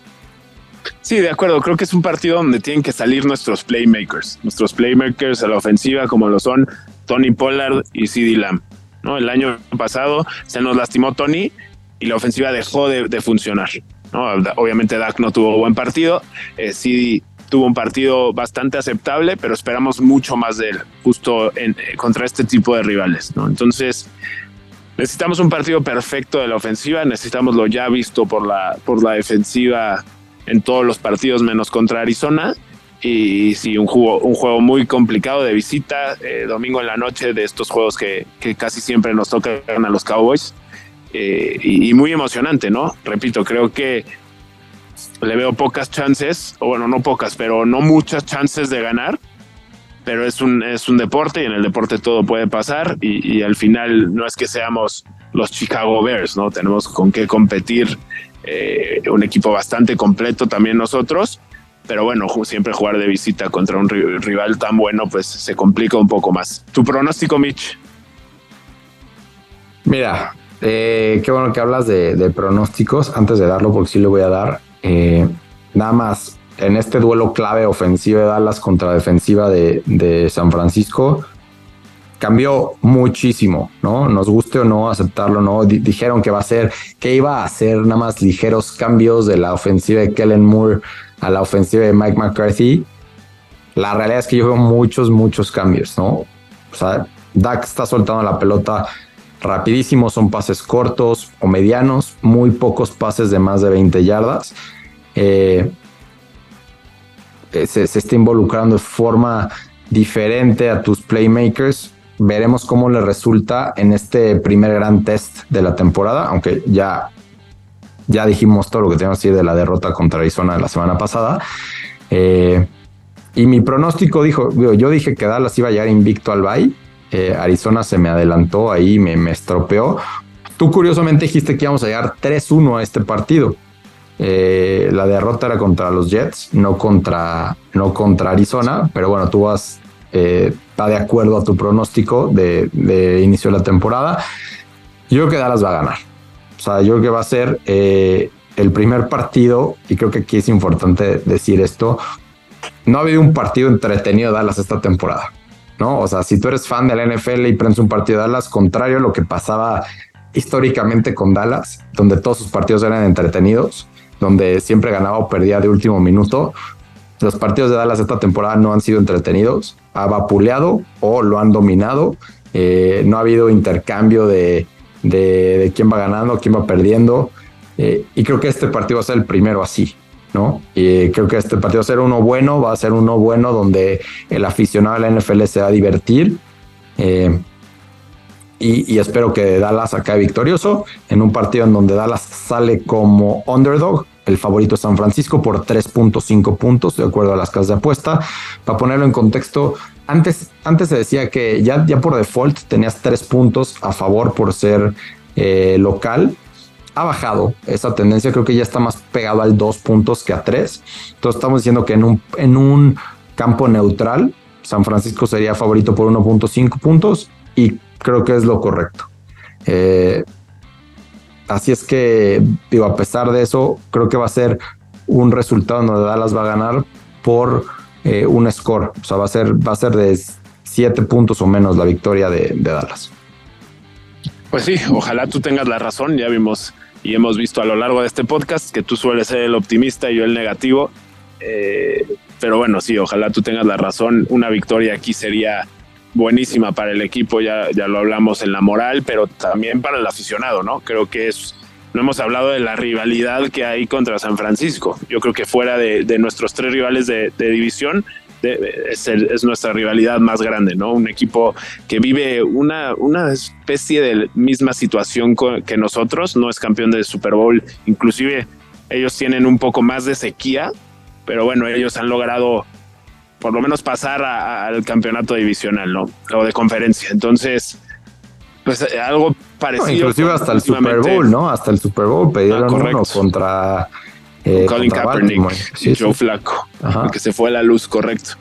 Sí, de acuerdo. Creo que es un partido donde tienen que salir nuestros playmakers. Nuestros playmakers a la ofensiva, como lo son Tony Pollard y CD Lamb. ¿no? El año pasado se nos lastimó Tony y la ofensiva dejó de, funcionar. ¿no? Obviamente Dak no tuvo buen partido. Eh, CD tuvo un partido bastante aceptable, pero esperamos mucho más de él, justo en, eh, contra este tipo de rivales. ¿no? Entonces, necesitamos un partido perfecto de la ofensiva, necesitamos lo ya visto por la, por la defensiva en todos los partidos, menos contra Arizona. Y sí, un juego, un juego muy complicado de visita, eh, domingo en la noche, de estos juegos que, que casi siempre nos tocan a los Cowboys. Eh, y, muy emocionante, ¿no? Repito, creo que le veo pocas chances, o bueno, no pocas, pero no muchas chances de ganar. Pero es un, es un deporte y en el deporte todo puede pasar y, al final no es que seamos los Chicago Bears, ¿no? Tenemos con qué competir, eh, un equipo bastante completo también nosotros, pero bueno, siempre jugar de visita contra un rival tan bueno, pues se complica un poco más. ¿Tu pronóstico, Mitch? Mira, eh, qué bueno que hablas de, pronósticos. Antes de darlo, porque sí lo voy a dar, eh, nada más, en este duelo clave ofensiva de Dallas contra defensiva de, San Francisco, cambió muchísimo, ¿no? Nos guste o no aceptarlo, ¿no? dijeron que va a ser, que iba a hacer nada más ligeros cambios de la ofensiva de Kellen Moore a la ofensiva de Mike McCarthy. La realidad es que yo veo muchos, muchos cambios, ¿no? O sea, Dak está soltando la pelota rapidísimo, son pases cortos o medianos, muy pocos pases de más de 20 yardas. Eh, eh, se, está involucrando de forma diferente a tus playmakers. Veremos cómo le resulta en este primer gran test de la temporada, aunque ya, ya dijimos todo lo que teníamos que decir de la derrota contra Arizona la semana pasada. Eh, y mi pronóstico dijo, yo dije que Dallas iba a llegar invicto al Bay. Arizona se me adelantó ahí, me, me estropeó. Tú curiosamente dijiste que íbamos a llegar 3-1 a este partido. Eh, la derrota era contra los Jets, no contra, no contra Arizona, pero bueno, tú vas, eh, está de acuerdo a tu pronóstico de, inicio de la temporada. Yo creo que Dallas va a ganar. O sea, yo creo que va a ser eh, el primer partido, y creo que aquí es importante decir esto, no ha habido un partido entretenido de Dallas esta temporada. ¿no? O sea, si tú eres fan de la NFL y prendes un partido de Dallas, contrario a lo que pasaba históricamente con Dallas, donde todos sus partidos eran entretenidos, donde siempre ganaba o perdía de último minuto. Los partidos de Dallas esta temporada no han sido entretenidos, ha vapuleado o lo han dominado. Eh, no ha habido intercambio de, de, quién va ganando, quién va perdiendo. Eh, y creo que este partido va a ser el primero así, ¿no? Y creo que este partido va a ser uno bueno, va a ser uno bueno donde el aficionado de la NFL se va a divertir. Eh, y, espero que Dallas acabe victorioso en un partido en donde Dallas sale como underdog. El favorito San Francisco por 3.5 puntos, de acuerdo a las casas de apuesta. Para ponerlo en contexto, antes, antes se decía que ya, ya por default tenías 3 puntos a favor por ser eh, local. ha bajado esa tendencia, creo que ya está más pegado al dos puntos que a tres. Entonces estamos diciendo que en un, en un campo neutral, San Francisco sería favorito por 1.5 puntos y creo que es lo correcto. Eh, así es que, digo, a pesar de eso, creo que va a ser un resultado donde Dallas va a ganar por eh, un score. O sea, va a ser, va a ser de 7 puntos o menos la victoria de, de Dallas. Pues sí, ojalá tú tengas la razón. Ya vimos y hemos visto a lo largo de este podcast que tú sueles ser el optimista y yo el negativo. Eh, pero bueno, sí, ojalá tú tengas la razón. Una victoria aquí sería buenísima para el equipo, ya, ya lo hablamos en la moral, pero también para el aficionado, ¿no? Creo que es, no hemos hablado de la rivalidad que hay contra San Francisco. Yo creo que fuera de, nuestros tres rivales de, división, es, nuestra rivalidad más grande, ¿no? Un equipo que vive una, una especie de misma situación que nosotros, no es campeón del Super Bowl, inclusive ellos tienen un poco más de sequía, pero bueno, ellos han logrado por lo menos pasar al campeonato divisional, ¿no? O de conferencia. Entonces, pues eh, algo parecido. inclusive hasta el Super Bowl, ¿no? Hasta el Super Bowl pidieron ah, uno contra eh, Colin Kaepernick y Joe Flaco, que se fue a la luz, correcto.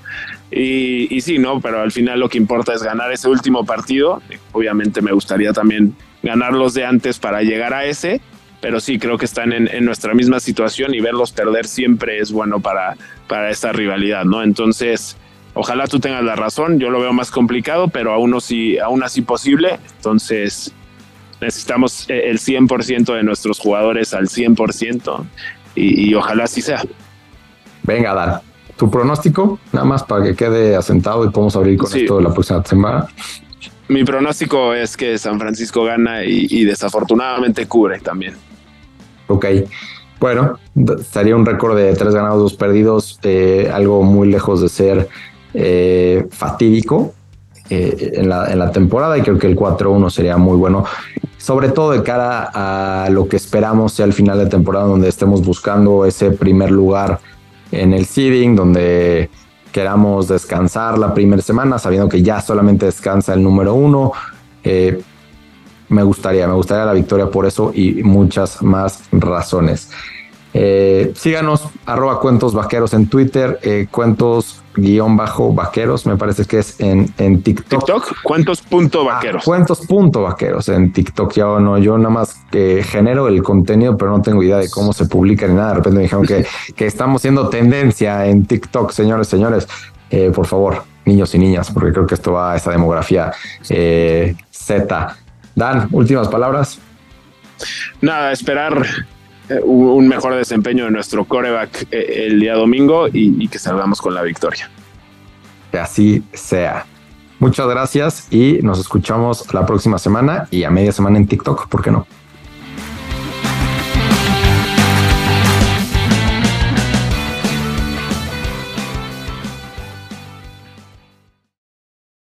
Y, y, sí, no, pero al final lo que importa es ganar ese último partido. Obviamente me gustaría también ganar los de antes para llegar a ese, pero sí creo que están en, nuestra misma situación y verlos perder siempre es bueno para, para esta rivalidad, ¿no? Entonces, ojalá tú tengas la razón, yo lo veo más complicado, pero aún así, aún así posible, entonces necesitamos el 100% de nuestros jugadores al 100% y, y ojalá así sea. Venga, Dan. Tu pronóstico, nada más para que quede asentado y podamos abrir con esto la próxima semana. Mi pronóstico es que San Francisco gana y desafortunadamente cubre también. Ok. Bueno, estaría un récord de tres ganados, dos perdidos, eh, algo muy lejos de ser eh, fatídico eh, en, la, temporada y creo que el 4-1 sería muy bueno, sobre todo de cara a lo que esperamos sea el final de temporada donde estemos buscando ese primer lugar en el seeding, donde queramos descansar la primera semana, sabiendo que ya solamente descansa el número uno me gustaría, me gustaría la victoria por eso y muchas más razones. Eh, síganos, arroba cuentos vaqueros en Twitter, eh, cuentos guion bajo vaqueros, me parece que es en, en TikTok. TikTok, cuentos punto ah, vaqueros. cuentos punto vaqueros en TikTok. Ya no, yo nada más que genero el contenido, pero no tengo idea de cómo se publica ni nada. De repente me dijeron que, (laughs) que estamos siendo tendencia en TikTok, señores, señores. Eh, por favor, niños y niñas, porque creo que esto va a esa demografía Z. Dan, últimas palabras. Nada, esperar eh, un mejor desempeño de nuestro coreback eh, el día domingo y, y que salgamos con la victoria. Que así sea. Muchas gracias y nos escuchamos la próxima semana y a media semana en TikTok, ¿por qué no?